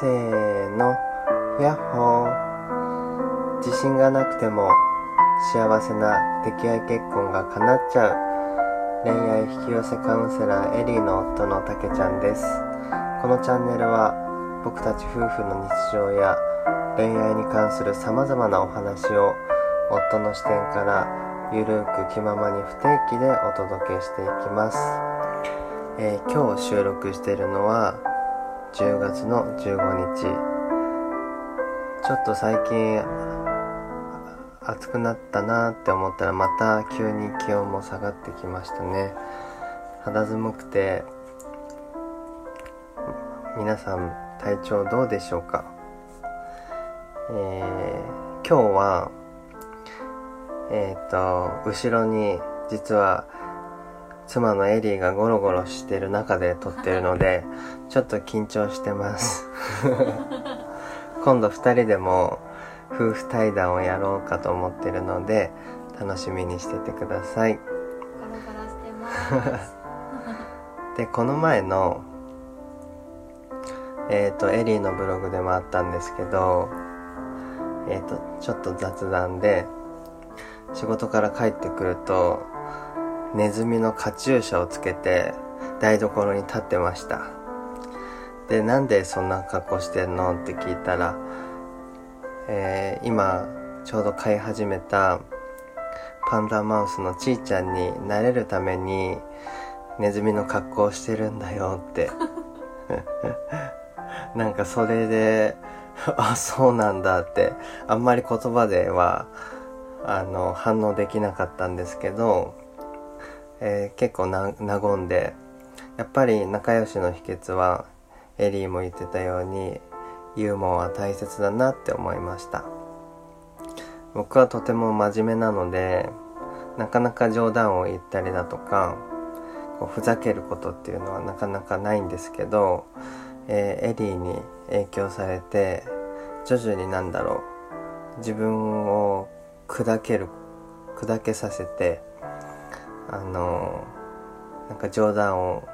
せーの。やっほー。自信がなくても幸せな溺愛結婚が叶っちゃう。恋愛引き寄せカウンセラーエリーの夫のたけちゃんです。このチャンネルは僕たち夫婦の日常や恋愛に関する様々なお話を夫の視点からゆるく気ままに不定期でお届けしていきます、えー今日収録しているのは10月の15日。ちょっと最近暑くなったなって思ったらまた急に気温も下がってきましたね。肌寒くて皆さん体調どうでしょうか？えー今日はえっ、と後ろに実は妻のエリーがゴロゴロしてる中で撮ってるのでちょっと緊張してます 今度2人でも夫婦対談をやろうかと思ってるので楽しみにしててくださいガラガラしてます。でこの前のえっ、とエリーのブログでもあったんですけどえっ、とちょっと雑談で仕事から帰ってくるとネズミのカチューシャをつけて台所に立ってました。でなんでそんな格好してんのって聞いたら、えー今ちょうど飼い始めたパンダマウスのちーちゃんになれるためにネズミの格好をしてるんだよって。なんかそれであそうなんだってあんまり言葉ではあの反応できなかったんですけど、えー結構な和んでやっぱり仲良しの秘訣はエリーも言ってたようにユーモアは大切だなって思いました。僕はとても真面目なのでなかなか冗談を言ったりだとかこうふざけることっていうのはなかなかないんですけど、えーエリーに影響されて徐々になんだろう自分を砕ける砕けさせてあのなんか冗談を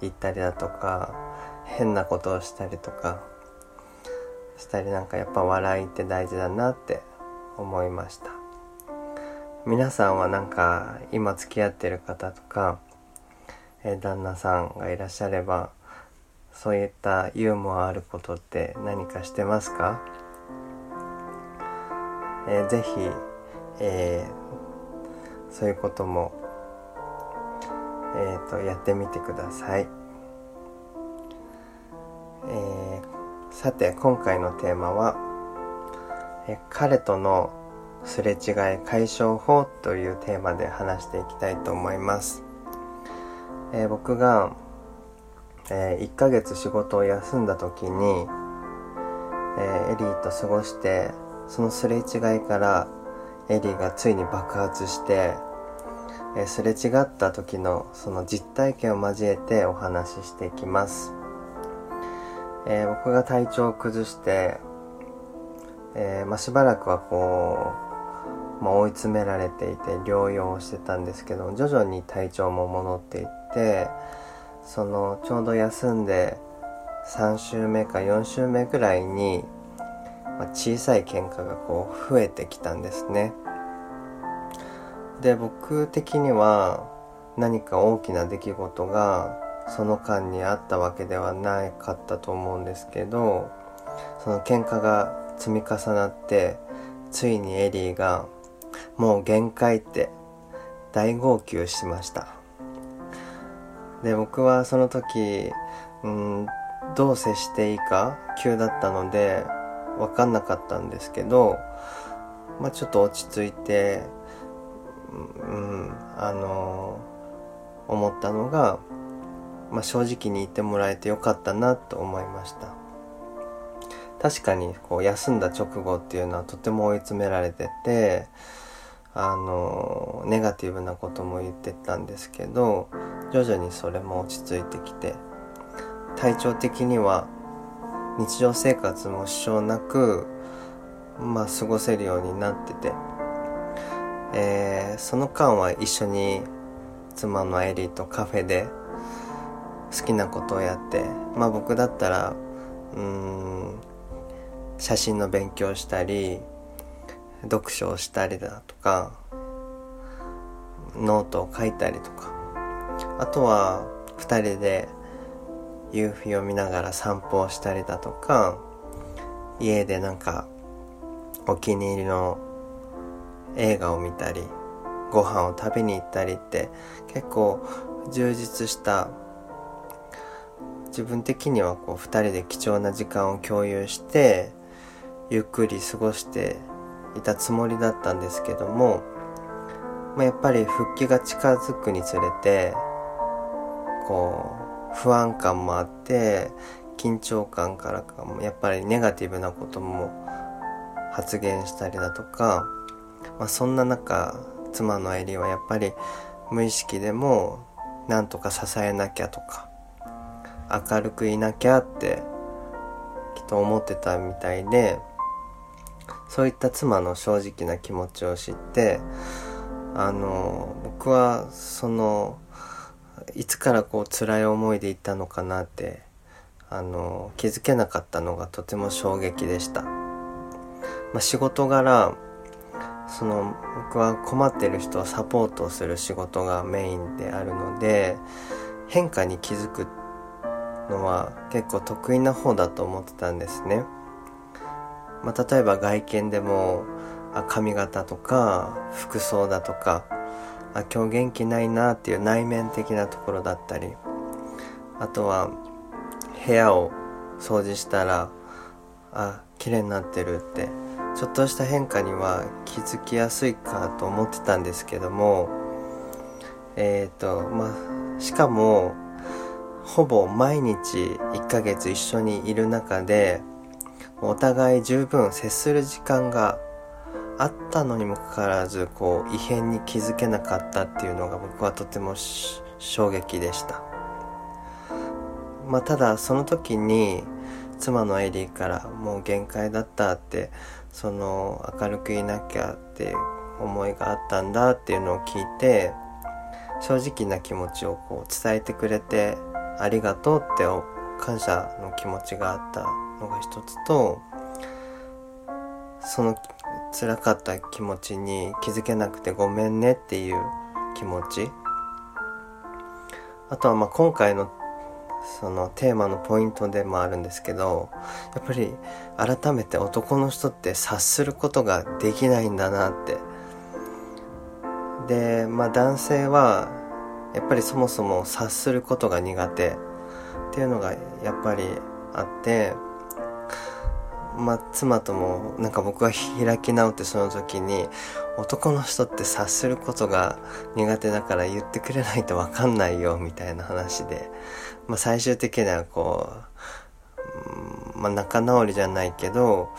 言ったりだとか変なことをしたりとかしたりなんかやっぱ笑いって大事だなって思いました。皆さんはなんか今付き合ってる方とか、え旦那さんがいらっしゃればそういったユーモアあることって何かしてますか、えーぜひ、えーそういうことも、えーとやってみてください、えーさて今回のテーマは、え彼とのすれ違い解消法というテーマで話していきたいと思います、えー僕が、え1ヶ月仕事を休んだ時に、えーエリーと過ごしてそのすれ違いからエリーがついに爆発して、えーすれ違った時のその実体験を交えてお話ししていきます、えー僕が体調を崩して、えーまあ、しばらくはこう、まあ、追い詰められていて療養をしてたんですけど徐々に体調も戻っていってそのちょうど休んで3週目か4週目ぐらいに、まあ、小さい喧嘩がこう増えてきたんですね。で僕的には何か大きな出来事がその間にあったわけではなかったと思うんですけどその喧嘩が積み重なってついにエリーがもう限界って大号泣しました。で僕はその時うんどう接していいか急だったので分かんなかったんですけど、まあ、ちょっと落ち着いてうんあの思ったのが、まあ、正直に言ってもらえてよかったなと思いました。確かにこう休んだ直後っていうのはとても追い詰められててあのネガティブなことも言ってたんですけど徐々にそれも落ち着いてきて体調的には日常生活も支障なくまあ過ごせるようになってて、えーその間は一緒に妻のエリーとカフェで好きなことをやってまあ僕だったらうん写真の勉強したり読書をしたりだとかノートを書いたりとか。あとは2人で夕日を見ながら散歩をしたりだとか家でなんかお気に入りの映画を見たりご飯を食べに行ったりって結構充実した自分的にはこう2人で貴重な時間を共有してゆっくり過ごしていたつもりだったんですけども、まあ、やっぱり復帰が近づくにつれてこう不安感もあって緊張感からかもやっぱりネガティブなことも発言したりだとか、まあ、そんな中妻のエリはやっぱり無意識でもなんとか支えなきゃとか明るくいなきゃってきっと思ってたみたいでそういった妻の正直な気持ちを知ってあの僕はそのいつからこう辛い思いでいったのかなってあの気づけなかったのがとても衝撃でした、まあ、仕事柄その僕は困ってる人をサポートする仕事がメインであるので変化に気づくのは結構得意な方だと思ってたんですね、まあ、例えば外見でもあ髪型とか服装だとかあ今日元気ないなっていう内面的なところだったりあとは部屋を掃除したらあ綺麗になってるってちょっとした変化には気づきやすいかと思ってたんですけどもえっ、ー、とまあしかもほぼ毎日1ヶ月一緒にいる中でお互い十分接する時間があったのにもかかわらずこう異変に気づけなかったっていうのが僕はとても衝撃でした。まあただその時に妻のエリーからもう限界だったってその明るくいなきゃって思いがあったんだっていうのを聞いて正直な気持ちをこう伝えてくれてありがとうって感謝の気持ちがあったのが一つとその辛かった気持ちに気づけなくてごめんねっていう気持ち。あとはまあ今回のそのテーマのポイントでもあるんですけどやっぱり改めて男の人って察することができないんだなって。でまあ男性はやっぱりそもそも察することが苦手っていうのがやっぱりあってまあ、妻ともなんか僕は開き直ってその時に男の人って察することが苦手だから言ってくれないと分かんないよみたいな話で、まあ、最終的にはこう、まあ、仲直りじゃないけど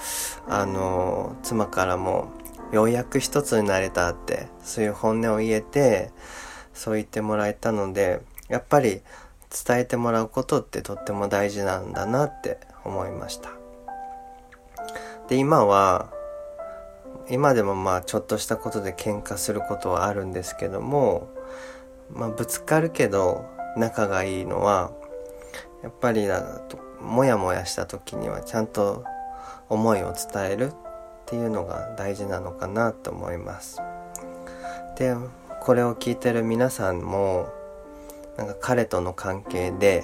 あの妻からもようやく一つになれたってそういう本音を言えてそう言ってもらえたのでやっぱり伝えてもらうことってとっても大事なんだなって思いました。で今は今でもまあちょっとしたことで喧嘩することはあるんですけどもまあぶつかるけど仲がいいのはやっぱりモヤモヤした時にはちゃんと思いを伝えるっていうのが大事なのかなと思います。でこれを聞いてる皆さんもなんか彼との関係で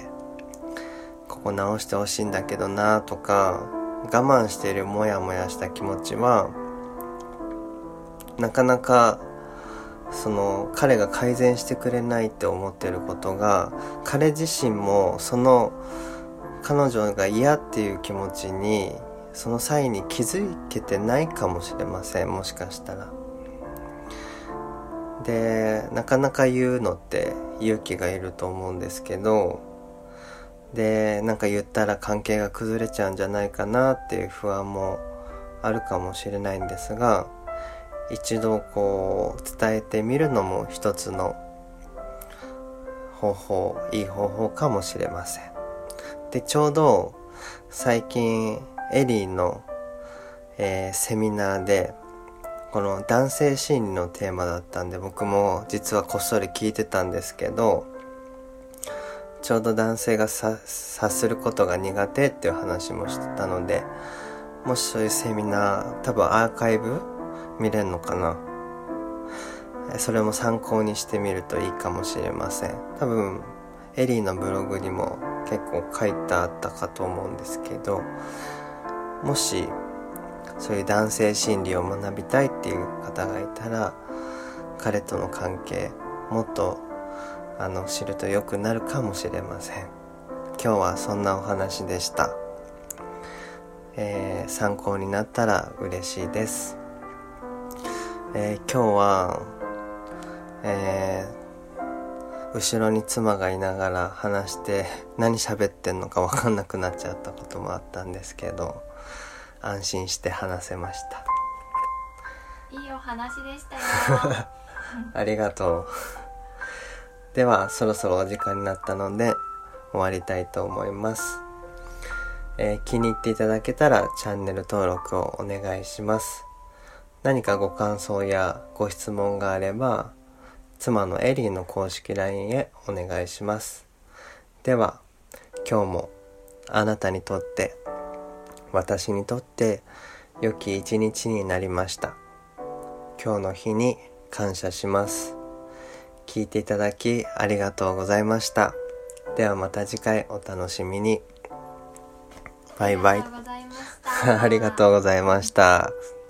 ここ直してほしいんだけどなとか我慢しているモヤモヤした気持ちはなかなかその彼が改善してくれないって思ってることが彼自身もその彼女が嫌っていう気持ちにその際に気づけてないかもしれませんもしかしたら。でなかなか言うのって勇気がいると思うんですけどでなんか言ったら関係が崩れちゃうんじゃないかなっていう不安もあるかもしれないんですが一度こう伝えてみるのも一つの方法いい方法かもしれません。でちょうど最近エリーの、えー、セミナーでこの男性心理のテーマだったんで僕も実はこっそり聞いてたんですけどちょうど男性が察することが苦手っていう話もしてたのでもしそういうセミナー多分アーカイブ見れるのかな。それも参考にしてみるといいかもしれません。多分エリーのブログにも結構書いてあったかと思うんですけどもしそういう男性心理を学びたいっていう方がいたら彼との関係もっとあの知ると良くなるかもしれません。今日はそんなお話でした、えー、参考になったら嬉しいです、えー、今日は、えー、後ろに妻がいながら話して何喋ってんのか分かんなくなっちゃったこともあったんですけど安心して話せました。いいお話でしたよ。ありがとうではそろそろお時間になったので終わりたいと思います、えー、気に入っていただけたらチャンネル登録をお願いします。何かご感想やご質問があれば妻のエリーの公式 LINE へお願いします。では今日もあなたにとって私にとって良き一日になりました。今日の日に感謝します。聞いていただきありがとうございました。ではまた次回お楽しみに。バイバイ。ありがとうございました